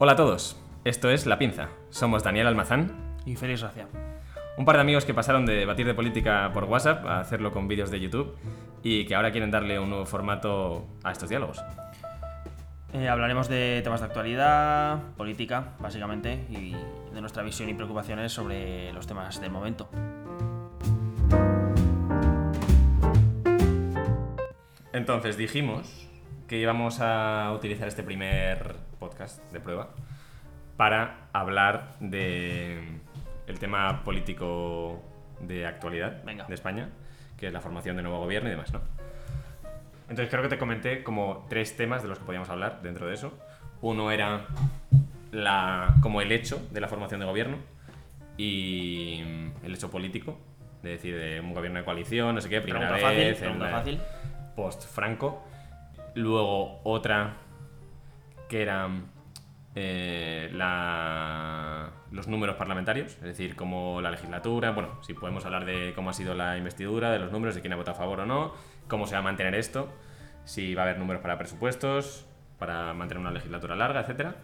Hola a todos, esto es La Pinza. Somos Daniel Almazán, Y Félix Racia. un par de amigos que pasaron de debatir de política por WhatsApp a hacerlo con vídeos de YouTube y que ahora quieren darle un nuevo formato a estos diálogos. Eh, hablaremos de temas de actualidad, política, básicamente, y de nuestra visión y preocupaciones sobre los temas del momento. Entonces dijimos que íbamos a utilizar este primer podcast de prueba para hablar de el tema político de actualidad Venga. de España, que es la formación de nuevo gobierno y demás, ¿no? Entonces creo que te comenté como tres temas de los que podíamos hablar dentro de eso. Uno era la, como el hecho de la formación de gobierno y el hecho político, de decir, de un gobierno de coalición, no sé qué, primera Pregunta fácil, vez, en pregunta fácil. post-Franco. Luego otra que era eh, la- los números parlamentarios, es decir, como la legislatura, bueno, si podemos hablar de cómo ha sido la investidura, de los números, de quién ha votado a favor o no, cómo se va a mantener esto, si va a haber números para presupuestos, para mantener una legislatura larga, etcétera.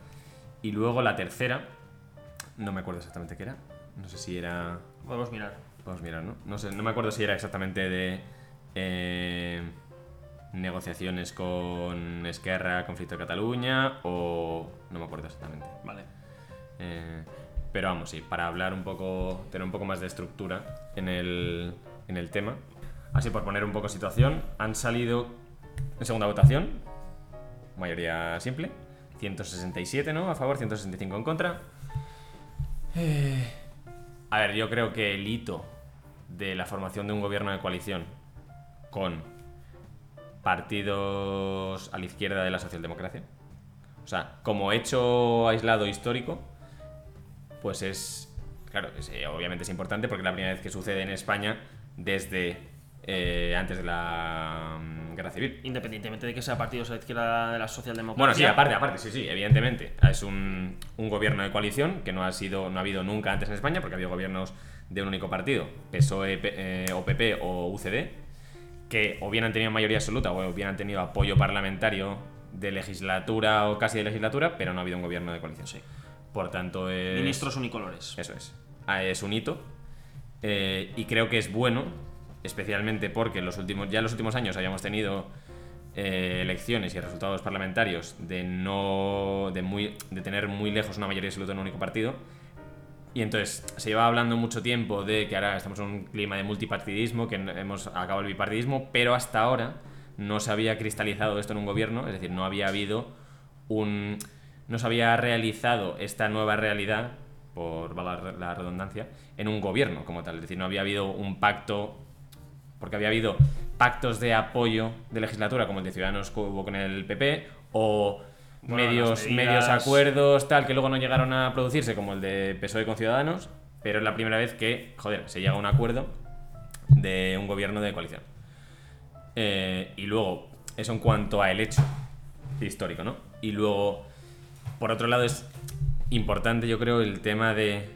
Y luego la tercera, no me acuerdo exactamente qué era, no sé si era... Podemos mirar. A mirar, ¿no? No sé, no me acuerdo si era exactamente de eh, negociaciones con Esquerra, conflicto de Cataluña o... no me acuerdo exactamente. Vale. Eh, pero vamos, sí, para hablar un poco, tener un poco más de estructura en el, en el tema. Así por poner un poco situación, han salido en segunda votación, mayoría simple, 167 ¿no? a favor, 165 en contra. Eh, a ver, yo creo que el hito de la formación de un gobierno de coalición con partidos a la izquierda de la socialdemocracia, o sea, como hecho aislado histórico, pues es, claro, es, eh, obviamente es importante porque es la primera vez que sucede en España desde eh, antes de la mm, guerra civil. Independientemente de que sea partidos a la izquierda de la socialdemocracia. Bueno, sí, aparte, aparte, sí, sí, evidentemente. Es un, un gobierno de coalición que no ha sido, no ha habido nunca antes en España, porque ha habido gobiernos de un único partido, PSOE, eh, o PP o UCD, que o bien han tenido mayoría absoluta o bien han tenido apoyo parlamentario de legislatura o casi de legislatura, pero no ha habido un gobierno de coalición. Sí. Por tanto, es... Ministros unicolores. Eso es. Ah, Es un hito. Eh, y creo que es bueno, especialmente porque en los últimos, ya en los últimos años habíamos tenido eh, elecciones y resultados parlamentarios de no. De, muy, de tener muy lejos una mayoría absoluta en un único partido. Y entonces se lleva hablando mucho tiempo de que ahora estamos en un clima de multipartidismo, que hemos acabado el bipartidismo, pero hasta ahora no se había cristalizado esto en un gobierno, es decir, no había habido un. no se había realizado esta nueva realidad, por la redundancia, en un gobierno como tal. Es decir, no había habido un pacto. Porque había habido pactos de apoyo de legislatura, como el de Ciudadanos que hubo con el PP, o Bueno, medios, medios acuerdos, tal, que luego no llegaron a producirse, como el de PSOE con Ciudadanos, pero es la primera vez que, joder, se llega a un acuerdo de un gobierno de coalición. Eh, y luego, eso en cuanto a el hecho histórico, ¿no? Y luego, por otro lado, es importante, yo creo, el tema de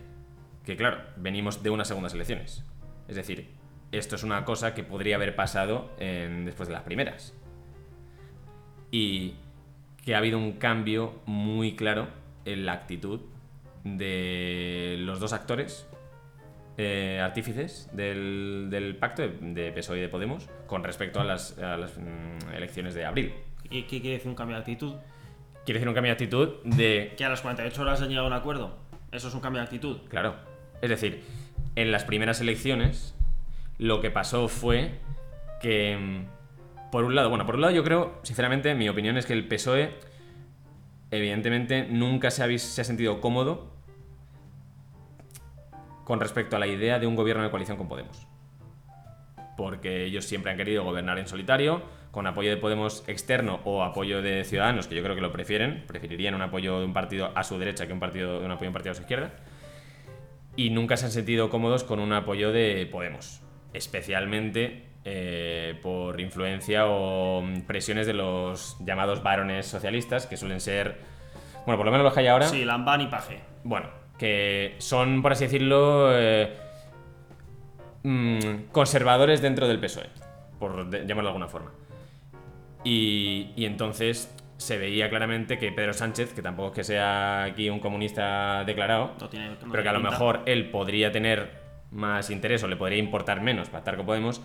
que, claro, venimos de unas segundas elecciones. Es decir, esto es una cosa que podría haber pasado en- después de las primeras. Y que ha habido un cambio muy claro en la actitud de los dos actores eh, artífices del, del pacto de, PSOE E y de Podemos con respecto a las, a las, mm, elecciones de abril. ¿Y qué quiere decir un cambio de actitud? Quiere decir un cambio de actitud de... Que a las 48 horas han llegado a un acuerdo. Eso es un cambio de actitud. Claro. Es decir, en las primeras elecciones lo que pasó fue que, mm, por un lado, bueno, por un lado yo creo, sinceramente, mi opinión es que el PSOE, evidentemente, nunca se ha, sentido cómodo con respecto a la idea de un gobierno de coalición con Podemos. Porque ellos siempre han querido gobernar en solitario, con apoyo de Podemos externo o apoyo de Ciudadanos, que yo creo que lo prefieren, preferirían un apoyo de un partido a su derecha que un, partido, un apoyo de un partido a su izquierda y nunca se han sentido cómodos con un apoyo de Podemos, especialmente eh, por influencia o presiones de los llamados varones socialistas, que suelen ser, bueno, por lo menos los que hay ahora, Sí, Lambán y Paje. bueno, que son, por así decirlo, eh, mm, conservadores dentro del PSOE, por de- llamarlo de alguna forma. Y, y entonces, se veía claramente que Pedro Sánchez, que tampoco es que sea aquí un comunista declarado, No tiene- no pero que a lo pinta. mejor él podría tener más interés o le podría importar menos pactar con Podemos,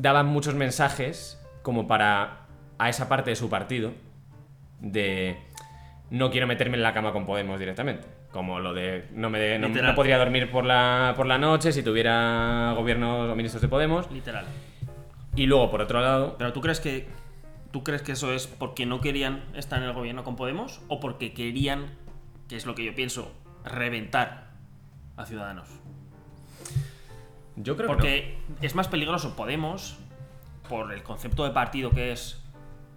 daban muchos mensajes como para a esa parte de su partido de no quiero meterme en la cama con Podemos directamente. Como lo de no, me de- no, podría dormir por la, por la noche si tuviera gobiernos o ministros de Podemos. Literal. Y luego, por otro lado, Pero tú crees que. ¿Tú crees que eso es porque no querían estar en el gobierno con Podemos? ¿O porque querían, que es lo que yo pienso, reventar a Ciudadanos? Yo creo que Porque es más peligroso Podemos, por el concepto de partido que es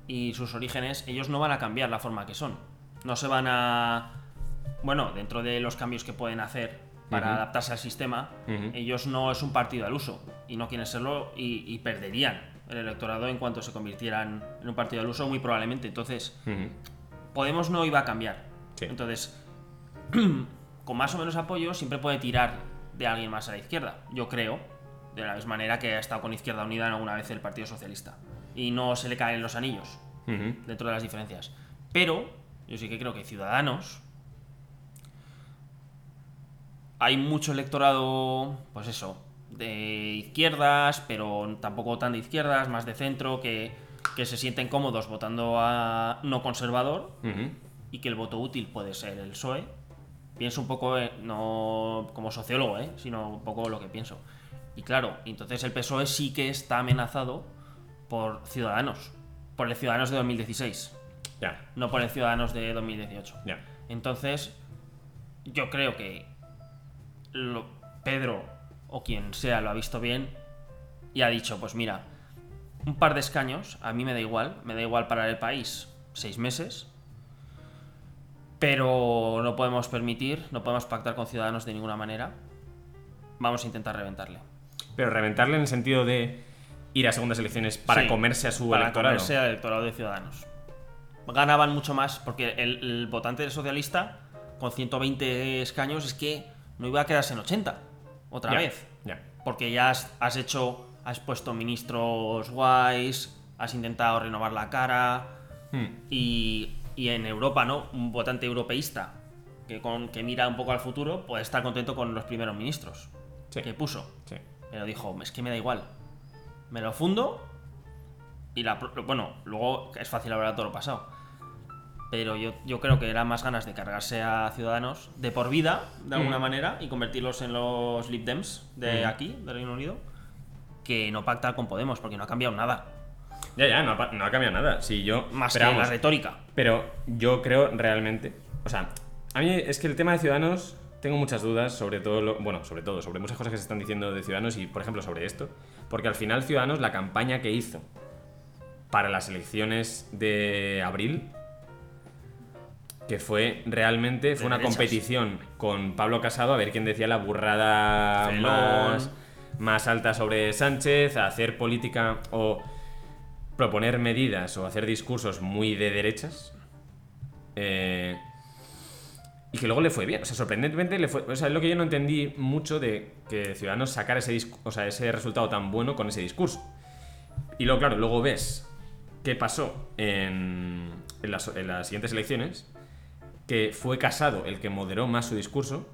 y sus orígenes, ellos no van a cambiar la forma que son. No se van a... Bueno, dentro de los cambios que pueden hacer para adaptarse al sistema, ellos no es un partido al uso y no quieren serlo y, y perderían el electorado en cuanto se convirtieran en un partido al uso muy probablemente. Entonces, no. Podemos no iba a cambiar. Sí. Entonces, con más o menos apoyo, siempre puede tirar de alguien más a la izquierda. Yo creo, de la misma manera que ha estado con Izquierda Unida en alguna vez el Partido Socialista. Y no se le caen los anillos dentro de las diferencias. Pero, yo sí que creo que Ciudadanos. Hay mucho electorado, pues eso, de izquierdas, pero tampoco tan de izquierdas, más de centro, que, que se sienten cómodos votando a no conservador y que el voto útil puede ser el PSOE. Pienso un poco, no como sociólogo, eh, sino un poco lo que pienso. Y claro, entonces el PSOE sí que está amenazado por Ciudadanos, por el Ciudadanos de 2016, Ya, no por el Ciudadanos de 2018. ya. Entonces, yo creo que lo- Pedro o quien sea lo ha visto bien y ha dicho, pues mira, un par de escaños, a mí me da igual, me da igual parar el país seis meses, pero no podemos permitir, no podemos pactar con Ciudadanos de ninguna manera. Vamos a intentar reventarle. Pero reventarle en el sentido de ir a segundas elecciones para Sí, comerse a su para electorado. comerse al electorado de Ciudadanos. Ganaban mucho más, porque el, el votante socialista con 120 escaños es que no iba a quedarse en 80 otra Ya, vez. Ya. Porque ya has, has hecho, has puesto ministros guays, has intentado renovar la cara Hmm. y, y en Europa, ¿no? Un votante europeísta que, con, que mira un poco al futuro puede estar contento con los primeros ministros Sí. que puso. Sí. Pero dijo, es que me da igual. Me lo fundo y la... Bueno, luego es fácil hablar de todo lo pasado. Pero yo, yo creo que era más ganas de cargarse a ciudadanos de por vida, de alguna Mm. manera, y convertirlos en los Lib Dems de Mm. aquí, del Reino Unido, que no pactar con Podemos, porque no ha cambiado nada. Ya, ya, no ha, pa- no ha cambiado nada. Sí, yo. Más pero que la retórica. Pero yo creo realmente. O sea, a mí es que el tema de Ciudadanos. Tengo muchas dudas sobre todo. Lo, bueno, sobre todo, sobre muchas cosas que se están diciendo de Ciudadanos y, por ejemplo, sobre esto. Porque al final, Ciudadanos, la campaña que hizo para las elecciones de abril. Que fue realmente. Fue una derechas. competición con Pablo Casado a ver quién decía la burrada más, más alta sobre Sánchez, a hacer política o proponer medidas o hacer discursos muy de derechas. Eh, y que luego le fue bien. O sea, sorprendentemente le fue. O sea, es lo que yo no entendí mucho de que Ciudadanos sacara ese, o sea, ese resultado tan bueno con ese discurso. Y luego, claro, luego ves qué pasó en, en las, en las siguientes elecciones. Que fue Casado el que moderó más su discurso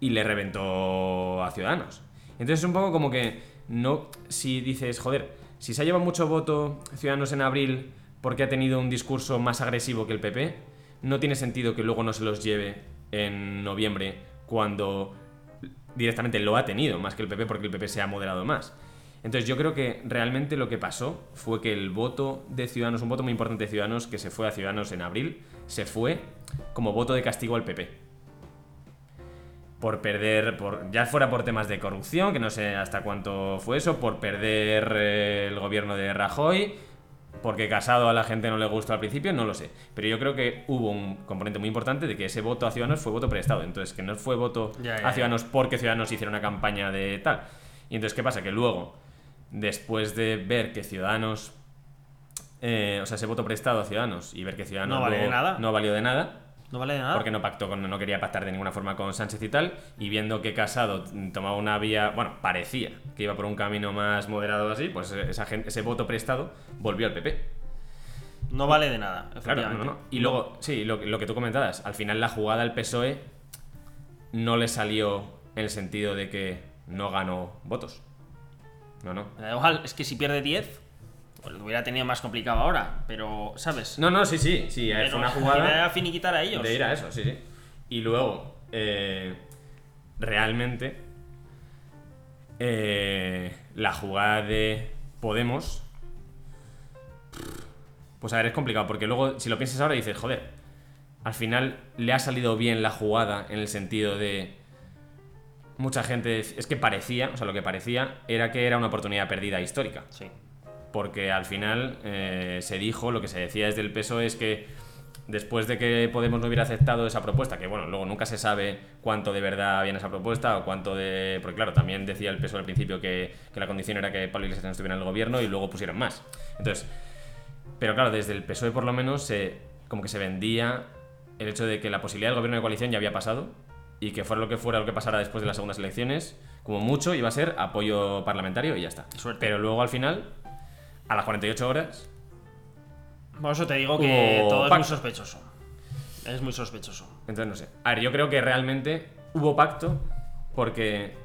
y le reventó a Ciudadanos. Entonces es un poco como que no, si dices, joder, si se ha llevado mucho voto Ciudadanos en abril porque ha tenido un discurso más agresivo que el PP, no tiene sentido que luego no se los lleve en noviembre cuando directamente lo ha tenido más que el PP porque el PP se ha moderado más. Entonces yo creo que realmente lo que pasó fue que el voto de Ciudadanos, un voto muy importante de Ciudadanos que se fue a Ciudadanos en abril, se fue como voto de castigo al PP por perder, por ya fuera por temas de corrupción, que no sé hasta cuánto fue eso, por perder eh, el gobierno de Rajoy, porque Casado a la gente no le gustó al principio, no lo sé. Pero yo creo que hubo un componente muy importante de que ese voto a Ciudadanos fue voto prestado. Entonces, que no fue voto Ya, ya, a Ciudadanos porque Ciudadanos hiciera una campaña de tal. Y entonces, ¿qué pasa? Que luego, después de ver que Ciudadanos... eh, o sea, ese voto prestado a Ciudadanos y ver que Ciudadanos No vale de nada. no valió de nada, No vale de nada. porque no pactó con, no quería pactar de ninguna forma con Sánchez y tal, y viendo que Casado tomaba una vía, bueno, parecía que iba por un camino más moderado así, pues esa gente, ese voto prestado volvió al PP. No vale de nada, Claro, no, no. Y luego, sí, lo, que- lo que tú comentabas, al final la jugada al PSOE E no le salió en el sentido de que no ganó votos. No, no. Igual, es que si pierde 10, pues lo hubiera tenido más complicado ahora, pero, ¿sabes? No, no, sí, sí, sí, Pero fue una jugada era finiquitar a ellos. de ir a eso, sí, sí. Y luego, eh, realmente, eh, la jugada de Podemos, pues a ver, es complicado, porque luego, si lo piensas ahora, dices, joder, al final le ha salido bien la jugada en el sentido de... Mucha gente, es que parecía, o sea, lo que parecía era que era una oportunidad perdida histórica Sí. Porque al final eh, se dijo, lo que se decía desde el PSOE es que después de que Podemos no hubiera aceptado esa propuesta, que bueno, luego nunca se sabe cuánto de verdad había en esa propuesta o cuánto de... Porque claro, también decía el PSOE al principio que, que la condición era que Pablo Iglesias no estuviera en el gobierno y luego pusieron más. Entonces, pero claro, desde el PSOE por lo menos se, como que se vendía el hecho de que la posibilidad del gobierno de coalición ya había pasado y que fuera lo que fuera lo que pasara después de las segundas elecciones, como mucho iba a ser apoyo parlamentario y ya está. Suerte. Pero luego al final, a las 48 horas, Por eso te digo que todo es muy sospechoso. Es muy sospechoso. entonces no sé. A ver, yo creo que realmente hubo pacto porque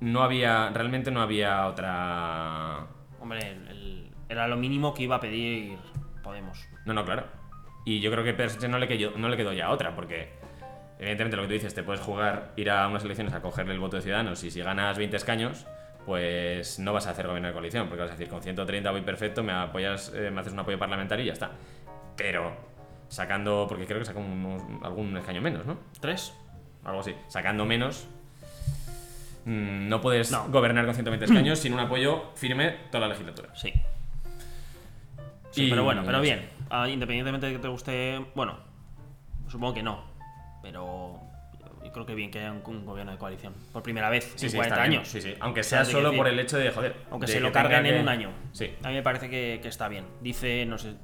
no había, realmente no había otra... Hombre, el- el- era lo mínimo que iba a pedir Podemos. No, no, claro. Y yo creo que Per Sánchez no le, quedó, no le quedó ya otra, porque evidentemente lo que tú dices, te puedes jugar, ir a unas elecciones a cogerle el voto de Ciudadanos y si ganas 20 escaños, pues no vas a hacer gobierno de coalición, porque vas a decir, con 130 voy perfecto, me apoyas, eh, me haces un apoyo parlamentario y ya está. Pero sacando, porque creo que sacó unos- algún escaño menos, ¿no? ¿Tres? Algo así. Sacando menos, mm, no puedes No. gobernar con 120 escaños sin un apoyo firme toda la legislatura. Sí. Sí, Y- pero bueno, pero bien. Ah, independientemente de que te guste. Bueno, supongo que no. Pero creo que bien que haya un, un gobierno de coalición. Por primera vez Sí, en sí, 40 está bien. años. Sí, sí. Aunque sea ¿Sabes de qué solo decir? por el hecho de, joder. Aunque de se lo carguen en que- un año. Sí. A mí me parece que, que está bien. Dice, no sé,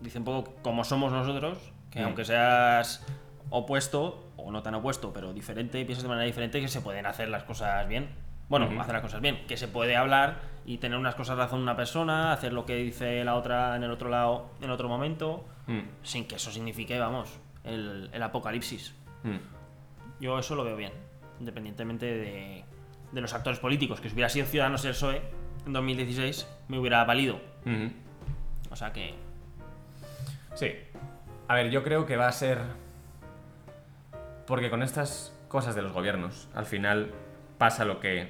dice un poco como somos nosotros, que Mm. aunque seas opuesto, o no tan opuesto, pero diferente, piensas de manera diferente, que se pueden hacer las cosas bien. Bueno, hacer las cosas bien. Que se puede hablar y tener unas cosas razón una persona, hacer lo que dice la otra en el otro lado en otro momento, Mm, sin que eso signifique, vamos, el, el apocalipsis. mm. Yo eso lo veo bien, independientemente de, de los actores políticos. Que si hubiera sido Ciudadanos el PSOE en 2016, me hubiera valido. O sea que. Sí. A ver, yo creo que va a ser. Porque con estas cosas de los gobiernos, al final pasa lo que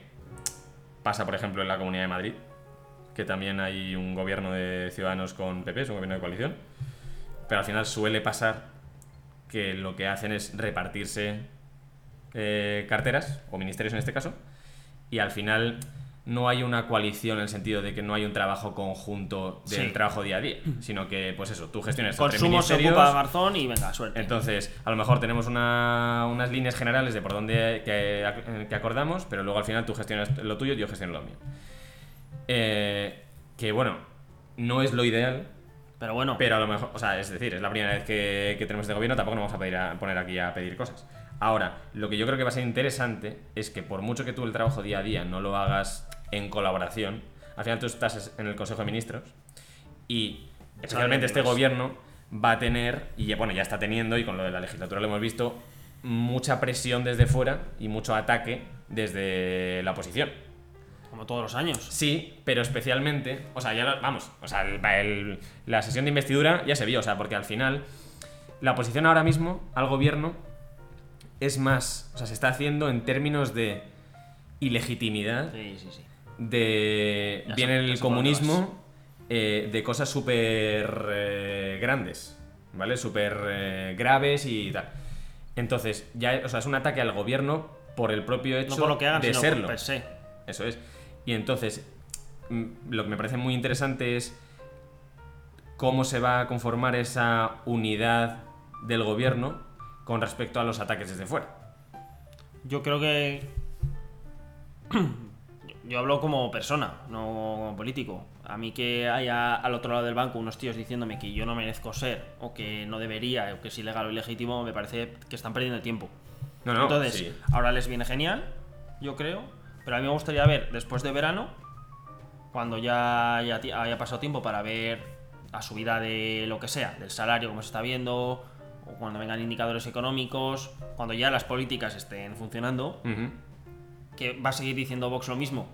pasa, por ejemplo, en la Comunidad de Madrid, que también hay un gobierno de ciudadanos con PP, es un gobierno de coalición, pero al final suele pasar que lo que hacen es repartirse eh, carteras, o ministerios en este caso, y al final no hay una coalición en el sentido de que no hay un trabajo conjunto del Sí. trabajo día a día, sino que, pues eso, tú tres Consumo se ocupa Garzón y venga, suerte. entonces, a lo mejor tenemos una- unas líneas generales de por dónde que, que acordamos, pero luego al final tú gestionas lo tuyo y yo gestiono lo mío. Eh, que bueno, no es lo ideal, pero bueno, pero a lo mejor, o sea, es decir, es la primera vez que, que tenemos este gobierno, tampoco nos vamos a, pedir a poner aquí a pedir cosas. Ahora, lo que yo creo que va a ser interesante es que por mucho que tú el trabajo día a día no lo hagas en colaboración, al final tú estás en el Consejo de Ministros y especialmente este gobierno va a tener, y bueno, ya está teniendo, y con lo de la legislatura lo hemos visto, mucha presión desde fuera y mucho ataque desde la oposición. como todos los años. Sí, pero especialmente, o sea, ya lo- vamos, o sea, el- el- la sesión de investidura ya se vio, o sea, porque al final la oposición ahora mismo al gobierno es más, o sea, se está haciendo en términos de ilegitimidad, Sí, sí, sí. de Ya viene el comunismo, eh, de cosas súper eh, grandes, ¿vale? Súper eh, graves y tal. Entonces, ya, o sea, es un ataque al gobierno por el propio hecho No por lo que hagan, de sino serlo. por se. Eso es. Y entonces, mm, lo que me parece muy interesante es cómo se va a conformar esa unidad del gobierno con respecto a los ataques desde fuera. Yo creo que. yo- hablo como persona, no como político. A mí que haya al otro lado del banco unos tíos diciéndome que yo no merezco ser, o que no debería, o que es ilegal o ilegítimo, me parece que están perdiendo el tiempo. No, no, Entonces, sí. ahora les viene genial, yo creo. Pero a mí me gustaría ver, después de verano, cuando ya, haya pasado tiempo para ver a subida de lo que sea, del salario como se está viendo, o cuando vengan indicadores económicos, cuando ya las políticas estén funcionando, Ujú. que va a seguir diciendo Vox lo mismo.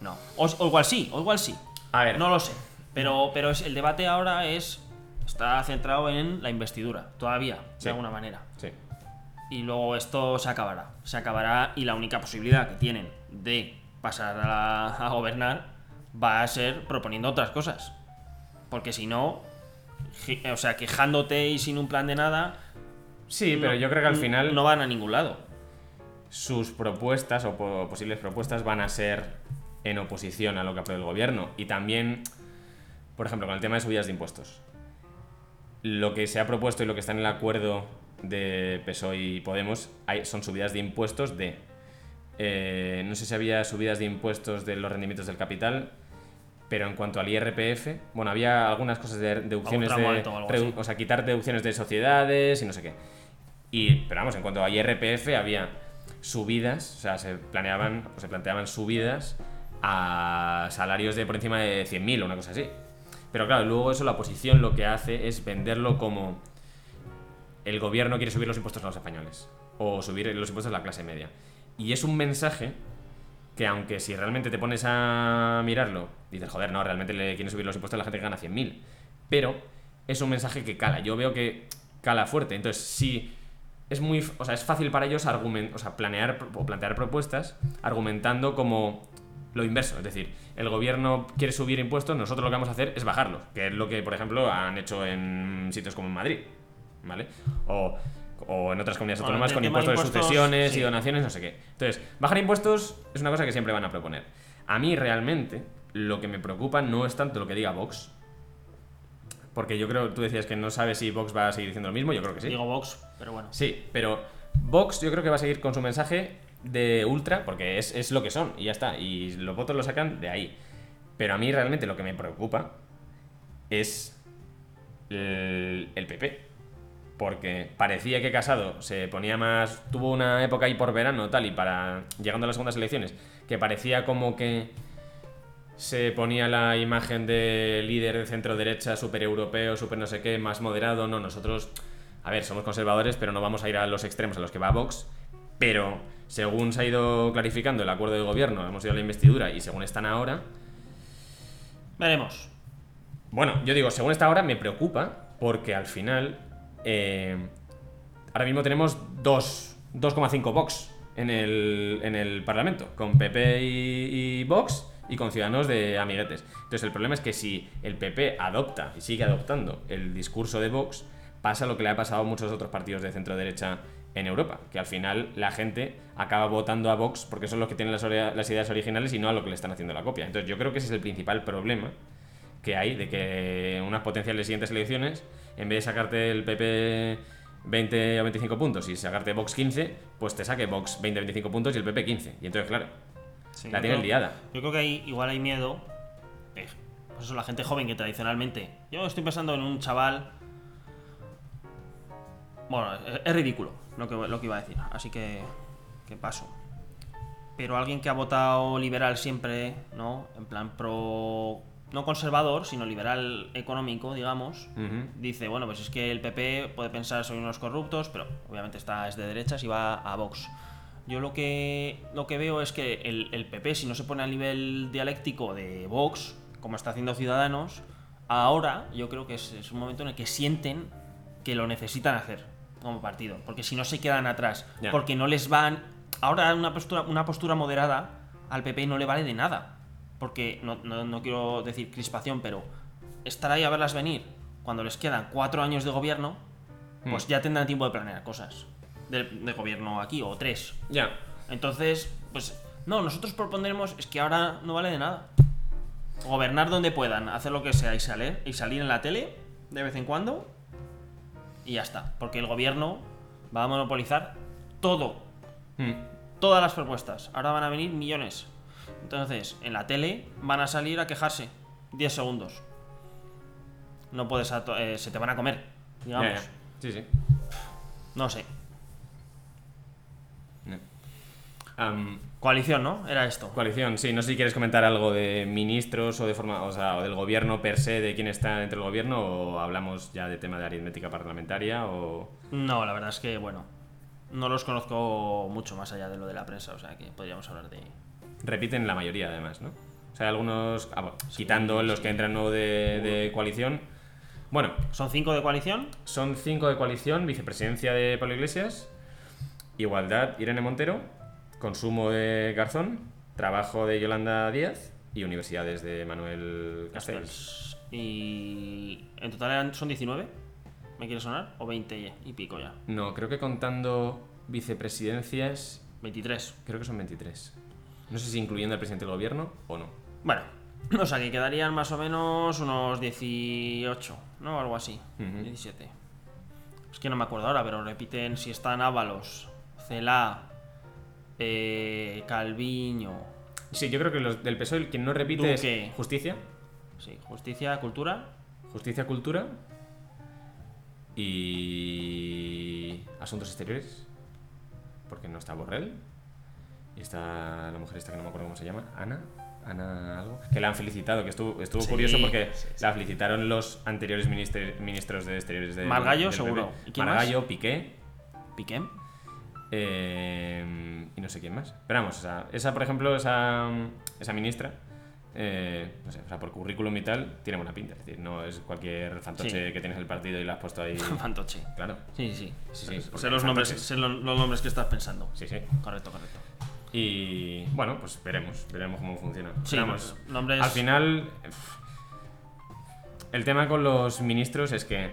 No. O, o igual sí, o igual sí. A ver. No lo sé. Pero, pero es, el debate ahora es. Está centrado en la investidura, todavía, Sí. de alguna manera. Sí. Y luego esto se acabará. Se acabará y la única posibilidad que tienen de pasar a, a gobernar va a ser proponiendo otras cosas. Porque si no, o sea, quejándote y sin un plan de nada, Sí, pero no- yo creo que al final no van a ningún lado. sus propuestas o po- posibles propuestas van a ser en oposición a lo que apruebe el gobierno. Y también, por ejemplo, con el tema de subidas de impuestos. Lo que se ha propuesto y lo que está en el acuerdo de PSOE y Podemos hay- son subidas de impuestos de... eh, no sé si había subidas de impuestos de los rendimientos del capital, pero en cuanto al IRPF, bueno, había algunas cosas de deducciones de... alto así. o sea, quitar deducciones de sociedades y no sé qué. Y, pero vamos, en cuanto a IRPF había subidas, o sea, se planeaban, o se planteaban subidas a salarios de por encima de 100.000 o una cosa así. Pero claro, luego eso la oposición lo que hace es venderlo como el gobierno quiere subir los impuestos a los españoles o subir los impuestos a la clase media. Y es un mensaje que aunque si realmente te pones a mirarlo, dices, joder, no, realmente le quieren subir los impuestos a la gente que gana 100.000. Pero es un mensaje que cala. Yo veo que cala fuerte. Entonces, si es muy, o sea, es fácil para ellos argument, o sea, planear o plantear propuestas argumentando como lo inverso, es decir, el gobierno quiere subir impuestos, nosotros lo que vamos a hacer es bajarlos, que es lo que, por ejemplo, han hecho en sitios como en Madrid, ¿vale? O, o en otras comunidades autónomas con de impuestos de impuestos, sucesiones sí. y donaciones, no sé qué. Entonces, bajar impuestos es una cosa que siempre van a proponer. A mí realmente lo que me preocupa no es tanto lo que diga Vox, porque yo creo, tú decías que no sabes si Vox va a seguir diciendo lo mismo, yo creo que sí. Digo Vox, pero bueno. Sí, pero Vox yo creo que va a seguir con su mensaje de ultra, porque es, es lo que son, y ya está. Y los votos lo sacan de ahí. Pero a mí realmente lo que me preocupa es el, el PP. Porque parecía que Casado se ponía más. Tuvo una época ahí por verano, tal, y para. llegando a las segundas elecciones, que parecía como que se ponía la imagen de líder de centro derecha, super europeo, super no sé qué, más moderado. No, nosotros, a ver, somos conservadores, pero no vamos a ir a los extremos a los que va Vox. Pero según se ha ido clarificando el acuerdo de gobierno, hemos ido a la investidura y según están ahora, Veremos. bueno, yo digo, según esta hora me preocupa porque al final eh, ahora mismo tenemos dos- 2,5 Vox en el, en el Parlamento, con PP y, Vox y con Ciudadanos de amiguetes. Entonces el problema es que si el PP adopta y sigue adoptando el discurso de Vox, pasa lo que le ha pasado a muchos otros partidos de centro derecha en Europa, que al final la gente acaba votando a Vox porque son los que tienen las ideas originales y no a lo que le están haciendo la copia. Entonces yo creo que ese es el principal problema que hay de que unas potenciales siguientes elecciones, en vez de sacarte el PP 20 o 25 puntos y sacarte Vox 15, pues te saque Vox 20 o 25 puntos y el PP 15. Y entonces, claro, Sí, la creo- liada. Yo creo que hay, igual hay miedo. de, pues eso, la gente joven que tradicionalmente. Yo estoy pensando en un chaval. Bueno, es, es ridículo lo que, lo que iba a decir, así que. que paso. Pero alguien que ha votado liberal siempre, ¿no? En plan pro. No conservador, sino liberal económico, digamos. Dice, bueno, pues es que el PP puede pensar soy unos corruptos, pero obviamente está es de derechas y va a Vox. Yo lo que, lo que veo es que el, el PP, si no se pone al nivel dialéctico de Vox, como está haciendo Ciudadanos, ahora yo creo que es, es un momento en el que sienten que lo necesitan hacer como partido, porque si no se quedan atrás, porque no les van... Ahora una postura, una postura moderada al PP no le vale de nada, porque no, no- no quiero decir crispación, pero estar ahí a verlas venir cuando les quedan cuatro años de gobierno, pues Hmm. ya tendrán tiempo de planear cosas de, de gobierno aquí, o tres. Ya. Entonces, pues, no, nosotros propondremos, es que ahora no vale de nada. Gobernar donde puedan, hacer lo que sea y salir, y salir en la tele de vez en cuando, y ya está. Porque el gobierno va a monopolizar todo, Mm. todas las propuestas. Ahora van a venir millones. Entonces, en la tele van a salir a quejarse 10 segundos. No puedes, eh, se te van a comer, digamos. Ya, ya. Sí, sí. No sé. Coalición, ¿no? Era esto. coalición, sí, no sé si quieres comentar algo de ministros o de forma, o sea, o del gobierno per se, de quién está dentro del gobierno, o hablamos ya de tema de aritmética parlamentaria, o... No, la verdad es que, bueno, no los conozco mucho más allá de lo de la prensa, o sea que podríamos hablar de... Repiten la mayoría, además, ¿no? O sea, algunos, ah, bueno, quitando los que entran nuevo de, de coalición. Bueno, ¿Son cinco de coalición? son cinco de coalición, vicepresidencia de Pablo Iglesias, igualdad Irene Montero, consumo de Garzón, trabajo de Yolanda Díaz y universidades de Manuel Castells. Y en total eran, son 19, ¿me quiere sonar? ¿O 20 y pico ya? No, creo que contando vicepresidencias, 23. creo que son 23. No sé si incluyendo al presidente del gobierno o no. Bueno, o sea que quedarían más o menos unos 18, ¿no? Algo así. Ujú. 17. Es que no me acuerdo ahora, pero repiten si están Ábalos, Celá, eh, Calviño, Sí, yo creo que los del PSOE el que no repite Duque. es justicia, sí, Justicia, Cultura, justicia, cultura y asuntos exteriores, porque no está Borrell y está la mujer esta que no me acuerdo cómo se llama, Ana, Ana algo, que la han felicitado, que estuvo, estuvo Sí, curioso porque sí, sí. la felicitaron los anteriores ministros de exteriores de Margallo, seguro. ¿Y quién más? Margallo, Piqué. Piqué. Eh, y no sé quién más. Pero vamos, o sea, esa, por ejemplo, esa, esa ministra, eh, no sé, o sea, por currículum y tal, tiene buena pinta. Es decir, no es cualquier fantoche que tienes en el partido y la has puesto ahí. Fantoche. claro. Sí, sí. Sí, sí, sé los nombres, sé lo- los nombres que estás pensando. Sí, sí. Correcto, correcto. Y bueno, pues veremos, veremos cómo funciona. Sí, nombres- Al final, el tema con los ministros es que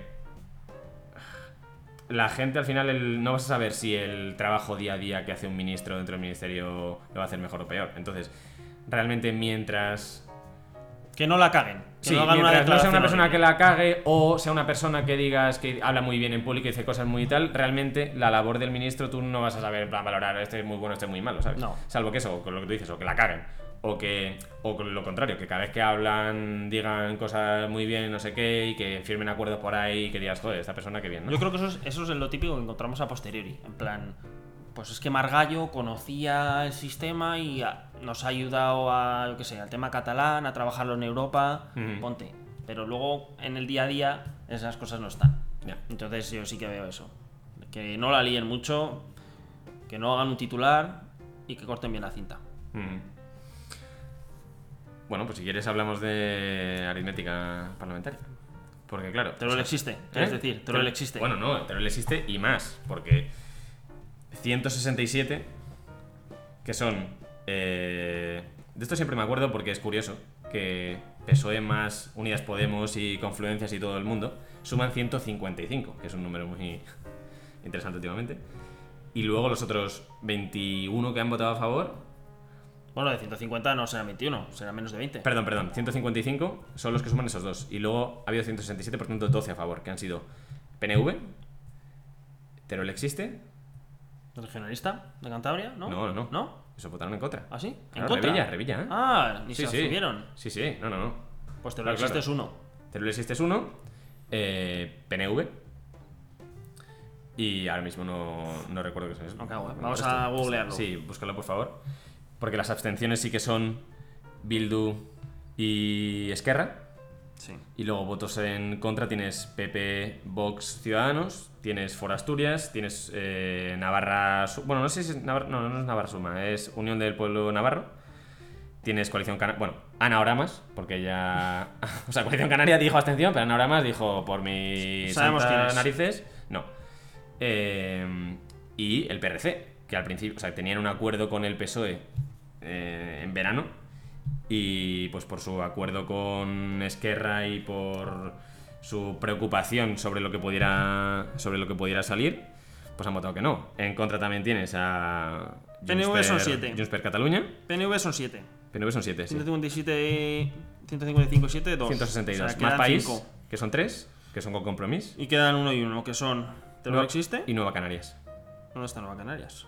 la gente al final el- no vas a saber si el trabajo día a día que hace un ministro dentro del ministerio lo va a hacer mejor o peor. Entonces, realmente mientras Que no la caguen. Que Sí, no hagan una mientras no sea una persona que la cague o sea una persona que digas que habla muy bien en público y dice cosas muy tal, realmente la labor del ministro tú no vas a saber en plan, valorar este es muy bueno, este es muy malo, ¿sabes? No. Salvo que eso, con lo que tú dices, o que la caguen. O que, o lo contrario, que cada vez que hablan digan cosas muy bien, no sé qué, y que firmen acuerdos por ahí y que digas, joder, esta persona que bien, ¿no? Yo creo que eso es, eso es lo típico que encontramos a posteriori. En plan, pues es que Margallo conocía el sistema y a- nos ha ayudado a, yo qué sé, al tema catalán, a trabajarlo en Europa. Ponte. Pero luego en el día a día esas cosas no están. Entonces yo sí que veo eso. Que no la líen mucho, que no hagan un titular y que corten bien la cinta. Bueno, pues si quieres hablamos de aritmética parlamentaria. Porque claro... Teruel o sea, existe, ¿eh? decir, Teruel existe. Bueno, no, Teruel existe y más, porque 167, que son... eh, de esto siempre me acuerdo porque es curioso, que PSOE más Unidas Podemos y Confluencias y todo el mundo suman 155, que es un número muy interesante últimamente. Y luego los otros 21 que han votado a favor, Bueno, de 150 no será 21, será menos de 20. Perdón, perdón, 155 son los que suman esos dos. Y luego ha habido 167, por tanto 12 a favor, que han sido PNV, Teruel existe, ¿Regionalista de Cantabria? ¿No? No, no, no. Eso votaron en contra. ¿Ah, sí? ¿En Claro, contra? Revilla, Revilla, ¿eh? Ah, ni sí, se sí. abstuvieron. Sí, sí, no, no, no. Pues te lo Claro, existe claro. es uno. Teruel existe es uno, eh, PNV, y ahora mismo no, no recuerdo qué es. No cago, eh. el Vamos a googlearlo. Sí, búscalo por favor. Porque las abstenciones sí que son Bildu y Esquerra. Sí. Y luego votos en contra tienes PP, Vox, Ciudadanos, tienes For Asturias, tienes eh, Navarra... Bueno, no sé si es Navarra... No, no es Navarra Suma, es Unión del Pueblo Navarro. Tienes Coalición Canaria... Bueno, Ana Oramas, porque ya... o sea, Coalición Canaria dijo abstención, pero Ana Oramas dijo por mis Sabemos narices... No. Eh, y el PRC, que al principio... O sea, tenían un acuerdo con el PSOE eh, en verano y pues por su acuerdo con Esquerra y por su preocupación sobre lo que pudiera sobre lo que pudiera salir, pues han votado que no. En contra también tienes a PNV Junts son per- siete. Junts per Cataluña. PNV son 7. PNV son 7, sí. 157, 155, 7, 2. 162. Más país, que son 3, que son con compromiso. Y quedan uno y uno, que son. ¿Teruel existe? Y Nueva Canarias. ¿Dónde está Nueva Canarias?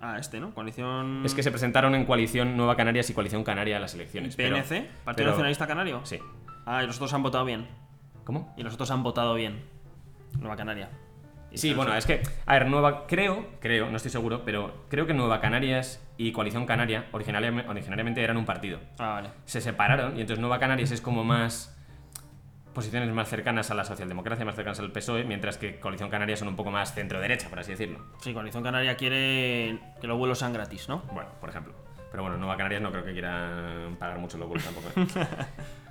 Ah, este, ¿no? Coalición. Es que se presentaron en coalición Nueva Canarias y coalición Canaria a las elecciones. pero- PNC, Partido pero- Nacionalista Canario. Sí. Ah, y los otros han votado bien. ¿Cómo? Y los otros han votado bien. Nueva Canaria. Sí, bueno, es que, a ver, Nueva, creo, creo, no estoy seguro, pero creo que Nueva Canarias y Coalición Canaria originariamente, originariamente eran un partido. Ah, vale. Se separaron y entonces Nueva Canarias es como más posiciones más cercanas a la socialdemocracia, más cercanas al PSOE, mientras que Coalición Canaria son un poco más centro-derecha, por así decirlo. Sí, Coalición Canaria quiere que los vuelos sean gratis, ¿no? Bueno, por ejemplo. Pero bueno, Nueva Canarias no creo que quieran pagar mucho los vuelos tampoco. ¿eh?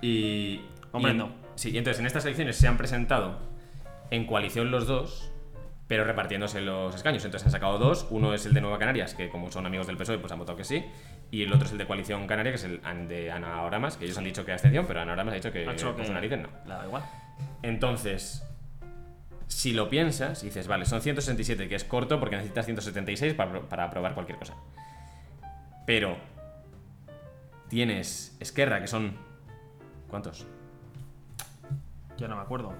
y. Hombre, y. Sí, entonces en estas elecciones se han presentado en coalición los dos, pero repartiéndose los escaños. Entonces han sacado dos. Uno es el de Nueva Canarias, que como son amigos del PSOE, pues han votado que sí. Y el otro es el de Coalición Canaria, que es el de Ana Oramas, que ellos han dicho que abstención, pero Ana Oramas ha dicho que por su que narices no. le da igual. Entonces, si lo piensas, dices, vale, son 167, que es corto porque necesitas 176 para, para aprobar cualquier cosa. Pero tienes Esquerra, que son... ¿Cuántos? Ya no me acuerdo.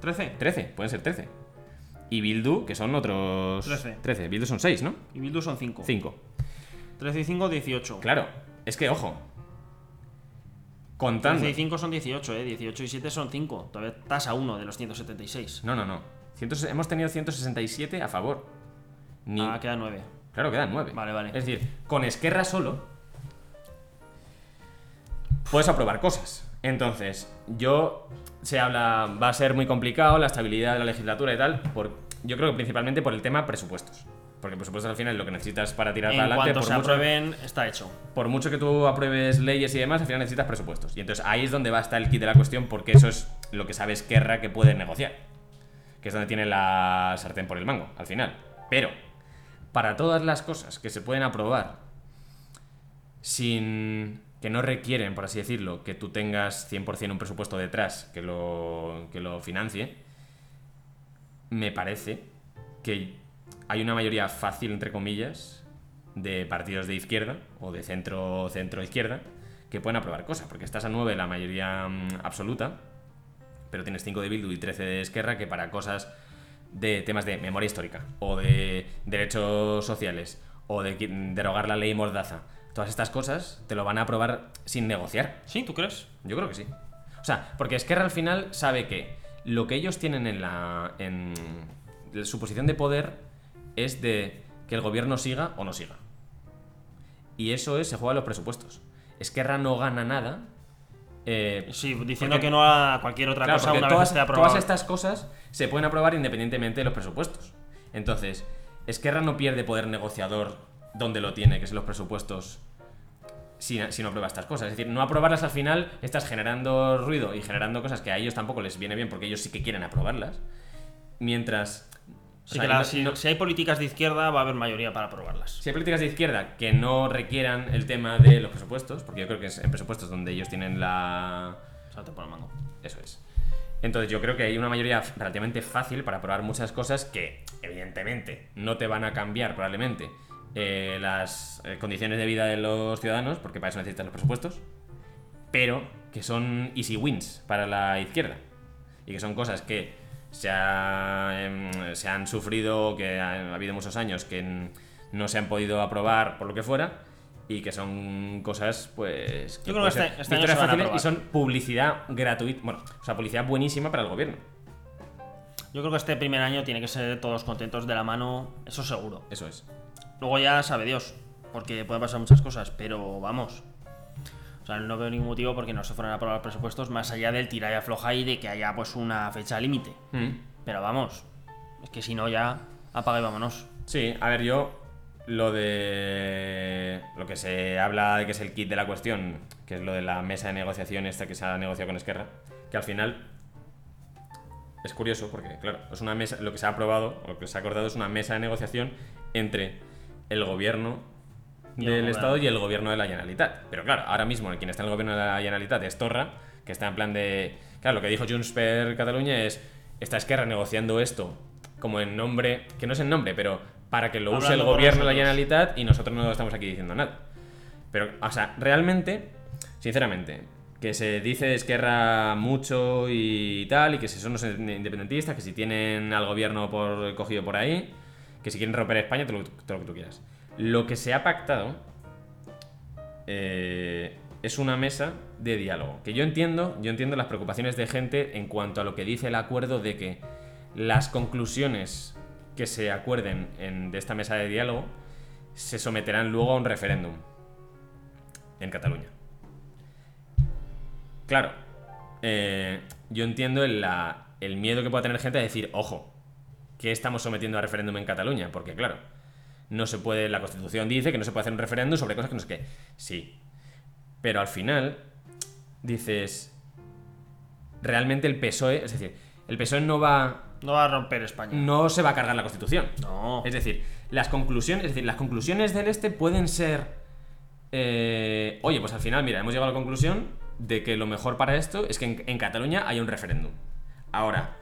¿13? 13, pueden ser 13. Y Bildu, que son otros... 13. 13. Bildu son 6, ¿no? Y Bildu son 5. 5. 13 y 5, 18. Claro, es que, ojo. Contando... 13 y 5 son 18, ¿eh? 18 y 7 son 5. Todavía estás a uno de los 176. No, no, no. Cientos- hemos tenido 167 a favor. Ni... Ah, queda 9. Claro, quedan nueve. Vale, vale. Es decir, con Esquerra solo puedes aprobar cosas. Entonces, yo se habla, va a ser muy complicado la estabilidad de la legislatura y tal, por, yo creo que principalmente por el tema presupuestos. Porque presupuestos al final lo que necesitas para tirar En adelante. cuanto Por se mucho, aprueben, está hecho. por mucho que tú apruebes leyes y demás, al final necesitas presupuestos. Y entonces ahí es donde va a estar el kit de la cuestión, porque eso es lo que sabe Esquerra que puede negociar. Que es donde tiene la sartén por el mango, al final. Pero, para todas las cosas que se pueden aprobar sin que no requieren, por así decirlo, que tú tengas 100% un presupuesto detrás que lo, que lo financie, me parece que hay una mayoría fácil, entre comillas, de partidos de izquierda o de centro centro izquierda que pueden aprobar cosas, porque estás a 9 la mayoría mm, absoluta, pero tienes 5 de Bildu y 13 de Esquerra que para cosas de temas de memoria histórica o de derechos sociales o de derogar la ley Mordaza, todas estas cosas te lo van a aprobar sin negociar. ¿Sí? ¿Tú crees? Yo creo que sí. O sea, porque Esquerra al final sabe que lo que ellos tienen en la. en su posición de poder es de que el gobierno siga o no siga. Y eso es, se juega a los presupuestos. Esquerra no gana nada. eh, Sí, diciendo porque- que no a cualquier otra Claro, cosa una todas, vez esté aprobado. todas estas cosas se pueden aprobar independientemente de los presupuestos. Entonces, Esquerra no pierde poder negociador donde lo tiene, que es en los presupuestos, si, si no aprueba estas cosas. Es decir, no aprobarlas al final, estás generando ruido y generando cosas que a ellos tampoco les viene bien porque ellos sí que quieren aprobarlas. Mientras. Sí sea, no- si, no- si hay políticas de izquierda, va a haber mayoría para aprobarlas. si hay políticas de izquierda que no requieran el tema de los presupuestos, porque yo creo que es en presupuestos donde ellos tienen la, Salte por el mango. Eso es. Entonces yo creo que hay una mayoría relativamente fácil para aprobar muchas cosas que evidentemente no te van a cambiar probablemente eh, las eh, condiciones de vida de los ciudadanos, porque para eso necesitas los presupuestos, pero que son easy wins para la izquierda. Y que son cosas que se, ha, em, se han sufrido, que ha, ha habido muchos años que no se han podido aprobar por lo que fuera. Y que son cosas, pues. Yo creo que este- este año victorias se van a fáciles y son publicidad gratuita. Bueno, o sea, publicidad buenísima para el gobierno. Yo creo que este primer año tiene que ser todos contentos de la mano, eso seguro. Eso es. Luego ya sabe Dios, porque pueden pasar muchas cosas, pero vamos. O sea, no veo ningún motivo porque no se fueran a aprobar presupuestos más allá del tira y afloja y de que haya pues una fecha límite. Mm. Pero vamos, es que si no ya apaga y vámonos. Sí, a ver, yo lo de lo que se habla de que es el kit de la cuestión, que es lo de la mesa de negociación esta que se ha negociado con Esquerra, que al final es curioso porque, claro, es una mesa, lo que se ha aprobado, lo que se ha acordado es una mesa de negociación entre el gobierno del. Estado y el gobierno de la Generalitat. Pero claro, ahora mismo quien está en el gobierno de la Generalitat es Torra, que está en plan de... Claro, lo que dijo Junts per Cataluña es, está Esquerra negociando esto como en nombre, que no es en nombre, pero para que lo use el gobierno de la. Generalitat y nosotros no estamos aquí diciendo nada. Pero, o sea, realmente, sinceramente, que se dice Esquerra mucho y tal, y que si son los independentistas, que si tienen al gobierno por, cogido por ahí, que si quieren romper España, todo lo, que tú quieras. Lo que se ha pactado eh, es una mesa de diálogo. Que yo entiendo, yo entiendo las preocupaciones de gente en cuanto a lo que dice el acuerdo de que las conclusiones que se acuerden en- de esta mesa de diálogo se someterán luego a un referéndum en Cataluña. Claro, eh, yo entiendo el miedo que pueda tener gente a decir, ojo, que estamos sometiendo a referéndum en Cataluña? Porque claro, no se puede, la Constitución dice que no se puede hacer un referéndum sobre cosas que no sé qué. Sí, pero al final dices, realmente el PSOE, es decir, el PSOE no va No va a romper España. no se va a cargar la Constitución. No. Es decir, las conclusiones, es decir, las conclusiones del este pueden ser. eh, oye, pues al final, mira, hemos llegado a la conclusión de que lo mejor para esto es que en, en Cataluña haya un referéndum. Ahora,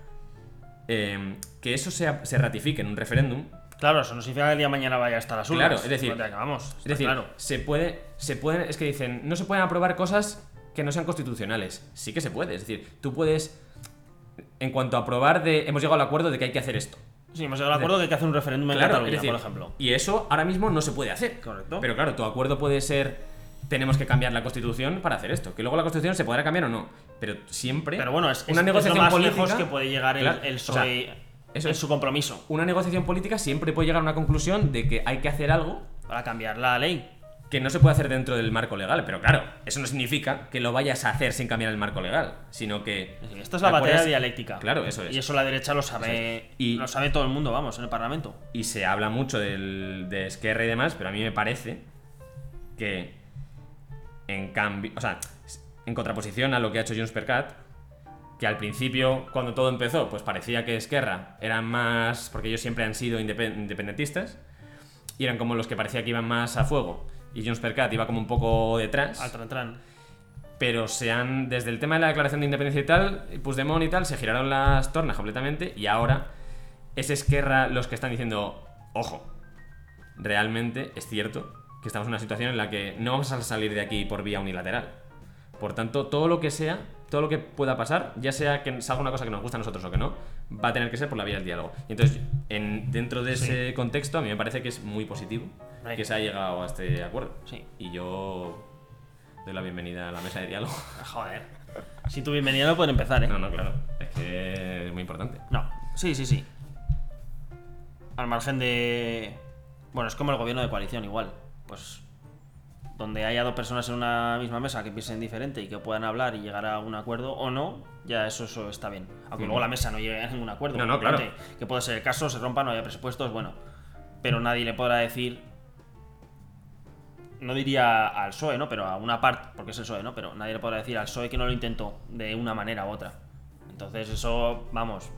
eh, que eso sea- se ratifique en un referéndum. Claro, eso no significa que el día de mañana vaya a estar las Claro, urnas. es decir- acabamos. Es decir, claro. se puede. Se puede. Es que dicen, no se pueden aprobar cosas que no sean constitucionales. Sí que se puede. Es decir, tú puedes. En cuanto a aprobar de. Hemos llegado al acuerdo de que hay que hacer esto. Sí, hemos llegado al acuerdo de que hay que hacer un referéndum en Claro, Cataluña, decir, por ejemplo. Y eso ahora mismo no se puede hacer. Correcto. Pero claro, tu acuerdo puede ser. Tenemos que cambiar la constitución para hacer esto. Que luego la constitución se podrá cambiar o no. Pero siempre. Pero bueno, es, una es negociación lo más política. lejos que puede llegar el, Claro, el o sea, PSOE eso es. su compromiso Una negociación política siempre puede llegar a una conclusión de que hay que hacer algo para cambiar la ley. que no se puede hacer dentro del marco legal. Pero claro, eso no significa que lo vayas a hacer sin cambiar el marco legal. Sino que. Esta es la ¿te batalla acuerdas? dialéctica. Claro, eso es. Y eso la derecha lo sabe. Y- Lo sabe todo el mundo, vamos, en el Parlamento. y se habla mucho del, de Esquerra y demás, pero a mí me parece que en cambio, o sea, en contraposición a lo que ha hecho Junts per Cat, que al principio, cuando todo empezó, pues parecía que Esquerra eran más, porque ellos siempre han sido indepe- independentistas, y eran como los que parecía que iban más a fuego, y Junts per Cat iba como un poco detrás, Al tran tran. pero se han, desde el tema de la declaración de independencia y tal, Puigdemont y tal, se giraron las tornas completamente y ahora es Esquerra los que están diciendo, ojo, realmente es cierto que estamos en una situación en la que no vamos a salir de aquí por vía unilateral. Por tanto, todo lo que sea, todo lo que pueda pasar, ya sea que salga una cosa que nos gusta a nosotros o que no, va a tener que ser por la vía del diálogo. Y entonces, en, dentro de ese contexto, a mí me parece que es muy positivo Right. que se haya llegado a este acuerdo. Sí. Y yo doy la bienvenida a la mesa de diálogo. Joder. Si tu bienvenida no puede empezar, ¿eh? No, no, claro. Es que es muy importante. No, sí, sí, sí. Al margen de. Bueno, es como el gobierno de coalición, igual. Pues. Donde haya dos personas en una misma mesa que piensen diferente y que puedan hablar y llegar a un acuerdo o no, ya eso, eso está bien. Aunque luego la mesa no llegue a ningún acuerdo. No, no, claro. Que puede ser el caso, se rompa, no haya presupuestos, bueno. Pero nadie le podrá decir. No diría al PSOE, ¿no? Pero a una parte, porque es el PSOE, ¿no? Pero nadie le podrá decir al PSOE que no lo intentó de una manera u otra. Entonces eso, vamos,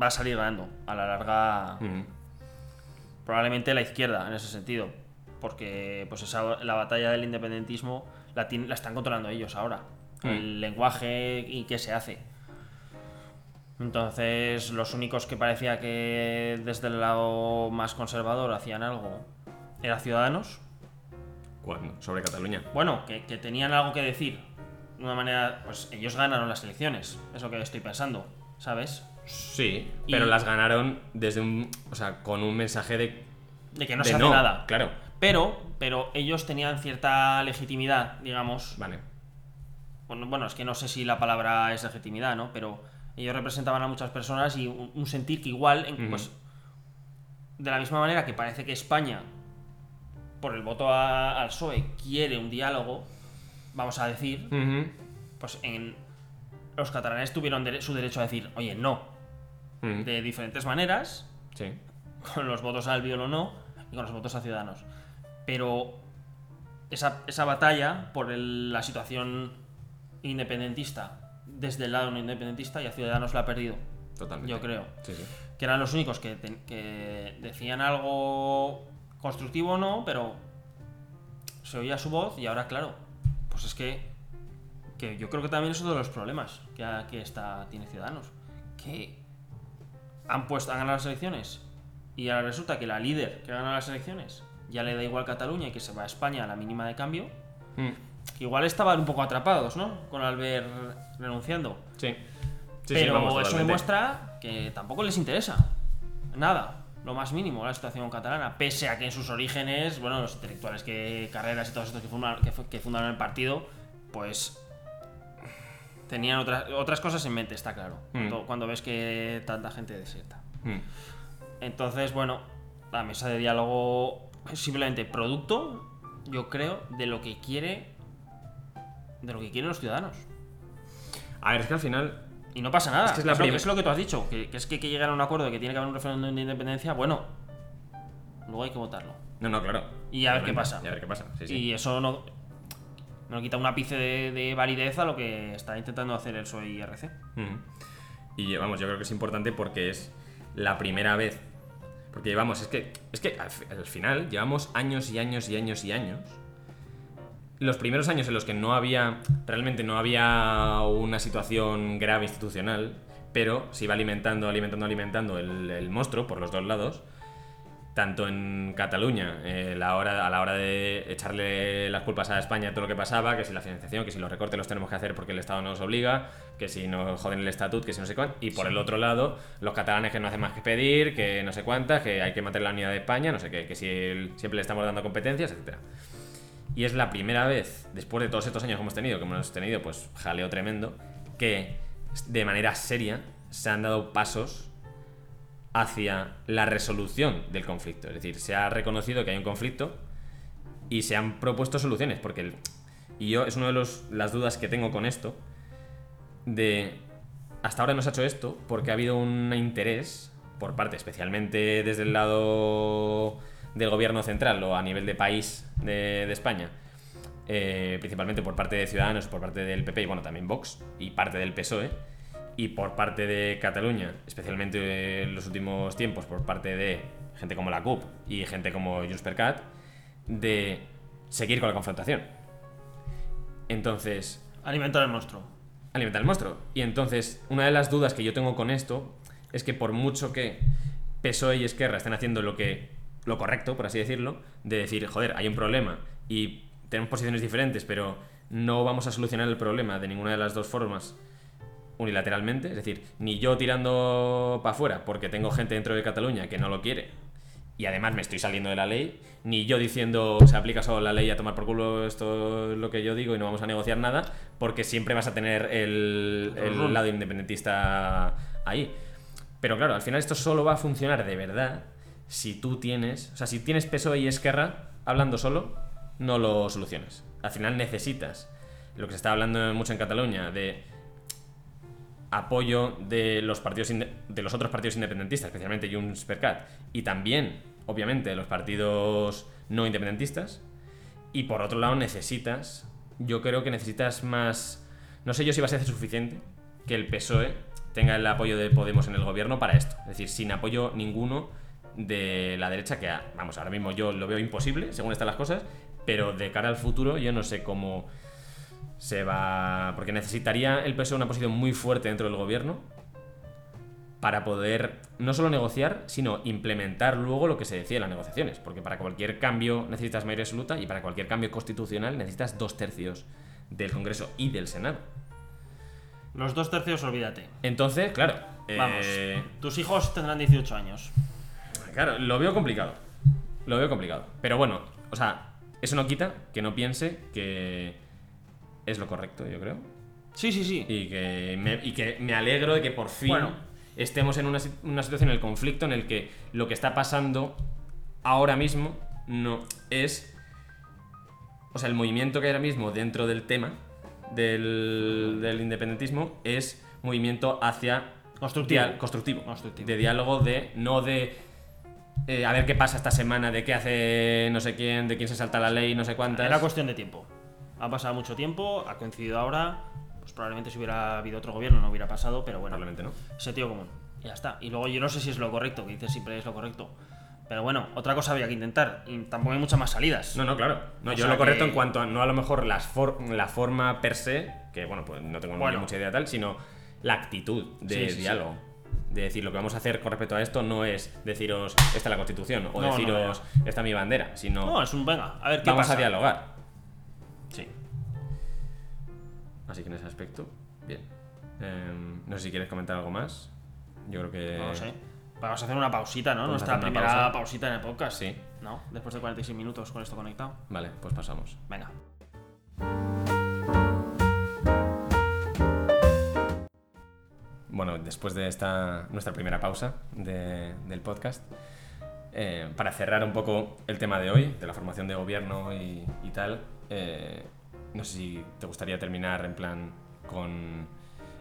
va a salir ganando. A la larga, probablemente la izquierda en ese sentido. Porque pues esa, la batalla del independentismo la, la están controlando ellos ahora. Mm. El lenguaje y qué se hace. Entonces, los únicos que parecía que desde el lado más conservador hacían algo eran Ciudadanos. ¿Cuándo? Sobre Cataluña. Bueno, que, que tenían algo que decir. De una manera, pues ellos ganaron las elecciones. Es lo que estoy pensando, ¿sabes? Sí, Y- pero las ganaron desde un. O sea, con un mensaje de. De que no de se hace nada. Claro. Pero, pero ellos tenían cierta legitimidad, digamos. Vale. Bueno, bueno, es que no sé si la palabra es legitimidad, ¿no? Pero ellos representaban a muchas personas y un, un sentir que igual, en- pues, de la misma manera que parece que España, por el voto a- al PSOE, quiere un diálogo, vamos a decir, pues en los catalanes tuvieron dere- su derecho a decir, oye, no, de diferentes maneras, Sí. con los votos al Biol o no, y con los votos a Ciudadanos. Pero esa, esa batalla por el- la situación independentista, desde el lado no independentista, y a Ciudadanos la ha perdido, Totalmente. yo creo. Sí, sí. Que eran los únicos que, que decían algo constructivo o no, pero se oía su voz y ahora, claro, pues es que, que yo creo que también es uno de los problemas que, que está, tiene Ciudadanos. Que han puesto, han ganado las elecciones y ahora resulta que la líder que ha ganado las elecciones ya le da igual Cataluña y que se va a España a la mínima de cambio. Mm. Igual estaban un poco atrapados, ¿no? Con Albert renunciando. Sí. Sí, sí, Pero vamos, eso totalmente. demuestra que tampoco les interesa. Nada, lo más mínimo, la situación catalana. Pese a que en sus orígenes, bueno, los intelectuales que carreras y todos estos que fundaron, que, fu- que fundaron el partido, pues tenían otras, otras cosas en mente, está claro. Mm. Cuando, cuando ves que tanta gente desierta. Mm. Entonces, bueno, la mesa de diálogo simplemente producto, yo creo, de lo que quiere. De lo que quieren los ciudadanos. A ver, es que al final. Y no pasa nada. Es que es la lo, prim- es lo que tú has dicho, que, que es que hay que llegar a un acuerdo de que tiene que haber un referéndum de independencia. Bueno, luego hay que votarlo. No, no, claro. Y a ver qué pasa. Y a ver qué pasa. Sí, sí. Y eso no, no quita un ápice de, de validez a lo que está intentando hacer el PSOE y RC. Y vamos, yo creo que es importante porque es la primera vez. Porque vamos, es que, es que al final llevamos años y años y años y años. Los primeros años en los que no había, realmente no había una situación grave institucional, pero se iba alimentando, alimentando, alimentando el, el monstruo por los dos lados. Tanto en Cataluña, eh, la hora, a la hora de echarle las culpas a España todo lo que pasaba, que si la financiación, que si los recortes los tenemos que hacer porque el Estado nos obliga, que si nos joden el estatut, que si no sé cuánto. Y por el otro lado, los catalanes que no hacen más que pedir, que no sé cuántas, que hay que mantener la unidad de España, no sé qué, que si el- siempre le estamos dando competencias, etcétera. Y es la primera vez, después de todos estos años que hemos tenido, que hemos tenido pues jaleo tremendo, que de manera seria se han dado pasos hacia la resolución del conflicto. Es decir, se ha reconocido que hay un conflicto y se han propuesto soluciones. Porque el- y yo es una de los- las dudas que tengo con esto. De hasta ahora no se ha hecho esto porque ha habido un interés por parte, especialmente desde el lado del gobierno central o a nivel de país de, España, eh, principalmente por parte de Ciudadanos, por parte del PP y bueno, también Vox y parte del PSOE, y por parte de Cataluña, especialmente en los últimos tiempos, por parte de gente como la CUP y gente como Junts per Cat, de seguir con la confrontación. Entonces, Alimentar el monstruo. alimentar el monstruo. Y entonces, una de las dudas que yo tengo con esto es que por mucho que PSOE y Esquerra estén haciendo lo que lo correcto, por así decirlo, de decir, joder, hay un problema y tenemos posiciones diferentes, pero no vamos a solucionar el problema de ninguna de las dos formas unilateralmente, es decir, ni yo tirando para afuera porque tengo gente dentro de Cataluña que no lo quiere y además me estoy saliendo de la ley, ni yo diciendo se aplica solo la ley a tomar por culo esto es lo que yo digo y no vamos a negociar nada, porque siempre vas a tener el, lado independentista ahí. Pero claro, al final esto solo va a funcionar de verdad si tú tienes, o sea, si tienes PSOE y Esquerra hablando solo, no lo soluciones. Al final necesitas lo que se está hablando mucho en Cataluña de apoyo de los partidos de los otros partidos independentistas, especialmente Junts per Cat, y también, obviamente, de los partidos no independentistas. Y por otro lado, necesitas, yo creo que necesitas más, no sé yo si va a ser suficiente que el PSOE tenga el apoyo de Podemos en el gobierno para esto. Es decir, sin apoyo ninguno de la derecha, que vamos, ahora mismo yo lo veo imposible, según están las cosas, pero de cara al futuro yo no sé cómo se va. Porque necesitaría el PSOE una posición muy fuerte dentro del gobierno para poder no solo negociar, sino implementar luego lo que se decía en las negociaciones. Porque para cualquier cambio necesitas mayoría absoluta y para cualquier cambio constitucional necesitas dos tercios del Congreso y del Senado. Los dos tercios, olvídate. Entonces, claro. Vamos. eh, Tus hijos tendrán 18 años. Claro, lo veo complicado. Lo veo complicado. Pero bueno, o sea, eso no quita que no piense que es lo correcto, yo creo. Sí, sí, sí. Y que me, y que me alegro de que por fin Bueno. estemos en una, una situación en el conflicto en el que lo que está pasando ahora mismo no es. O sea, el movimiento que hay ahora mismo dentro del tema del, del independentismo es movimiento hacia. Constructivo. Constructivo. De diálogo, de. No de. eh, a ver qué pasa esta semana, de qué hace no sé quién, de quién se salta la ley, no sé cuántas. Era cuestión de tiempo. Ha pasado mucho tiempo, ha coincidido ahora. Pues probablemente si hubiera habido otro gobierno no hubiera pasado, pero bueno. Probablemente no. Sentido común. Ya está. Y luego yo no sé si es lo correcto, que dices siempre es lo correcto. Pero bueno, otra cosa había que intentar. Y tampoco hay muchas más salidas. No, no, claro. No, O yo lo correcto que- en cuanto a no a lo mejor las for- la forma per se, que bueno, pues no tengo Bueno. mucha idea tal, sino la actitud de Sí, sí, sí. diálogo. De decir, lo que vamos a hacer con respecto a esto no es deciros, esta es la constitución, o No, no, deciros, esta es mi bandera, sino No, es un venga, a ver qué vamos pasa. a dialogar. Así que en ese aspecto, bien. Em, no sé si quieres comentar algo más. Yo creo que. No lo sé. Vamos a hacer una pausita, ¿no? Nuestra primera pausa. pausita en el podcast. Sí. ¿No? Después de 46 minutos con esto conectado. Vale, pues pasamos. Venga. bueno, después de esta nuestra primera pausa de- del podcast, eh, para cerrar un poco el tema de hoy, de la formación de gobierno y, y tal, eh, no sé si te gustaría terminar en plan con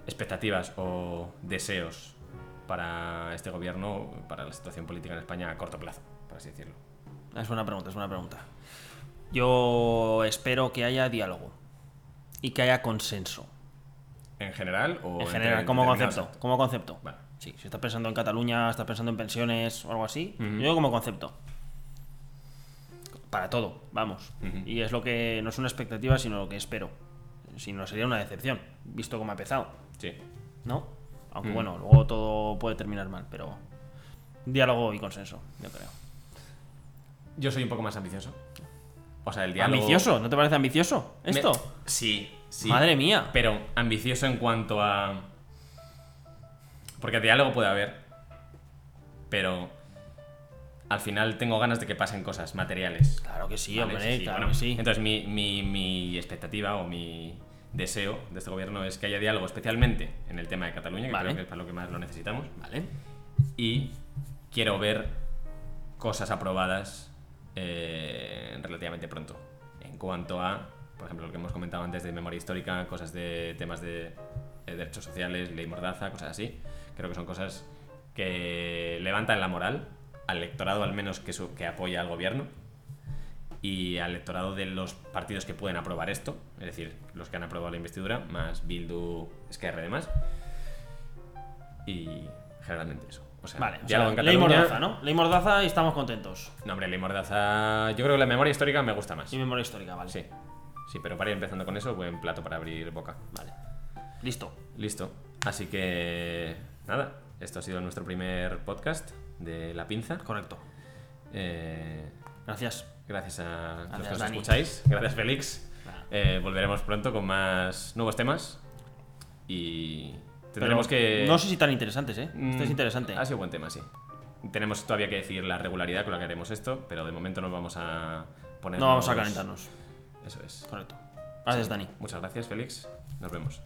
expectativas o deseos para este gobierno, para la situación política en España a corto plazo, por así decirlo. Es buena pregunta, es buena pregunta. Yo espero que haya diálogo y que haya consenso. ¿En general o En general, como determinados concepto. Como concepto. Vale. Sí, si estás pensando en Cataluña, estás pensando en pensiones o algo así, yo como concepto. Para todo, vamos. Y es lo que no es una expectativa, sino lo que espero. Si no, sería una decepción, visto cómo ha empezado. Sí. ¿No? Aunque bueno, luego todo puede terminar mal, pero diálogo y consenso, yo creo. Yo soy un poco más ambicioso. O sea, el diálogo... ¿Ambicioso? ¿No te parece ambicioso Me- esto? Sí, sí. Madre mía. Pero ambicioso en cuanto a. Porque diálogo puede haber. Pero. Al final tengo ganas de que pasen cosas materiales. Claro que sí, ¿vale? hombre, Sí, claro bueno. que sí. Entonces, mi, mi- mi expectativa o mi deseo de este gobierno es que haya diálogo, especialmente en el tema de Cataluña, que Vale. creo que es para lo que más lo necesitamos. Vale. Y quiero ver cosas aprobadas eh, relativamente pronto. En cuanto a, por ejemplo, lo que hemos comentado antes de memoria histórica, cosas de temas de eh, derechos sociales, ley mordaza, cosas así. Creo que son cosas que levantan la moral al electorado al menos que, su- que apoya al gobierno y al electorado de los partidos que pueden aprobar esto, es decir, los que han aprobado la investidura, más Bildu, Esquerra y demás. Y generalmente eso. O sea, Vale, o sea, en ley mordaza, ¿no? Ley mordaza y estamos contentos. No, hombre, ley mordaza. Yo creo que la memoria histórica me gusta más. Y memoria histórica, vale. Sí. Sí, pero para ir empezando con eso, buen plato para abrir boca. Vale. Listo. Listo. Así que. Nada, esto ha sido nuestro primer podcast de La Pinza. Correcto. Eh, Gracias. gracias a los que nos Dani. escucháis. Gracias, Félix. Eh, volveremos pronto con más nuevos temas. Y tendremos Pero que. No sé si tan interesantes, ¿eh? Mm, Esto es interesante. Ha sido buen tema, sí. Tenemos todavía que decir la regularidad con la que haremos esto, pero de momento no vamos a poner. No vamos a calentarnos. Eso es. Correcto. Gracias, Dani. Muchas gracias, Félix. Nos vemos.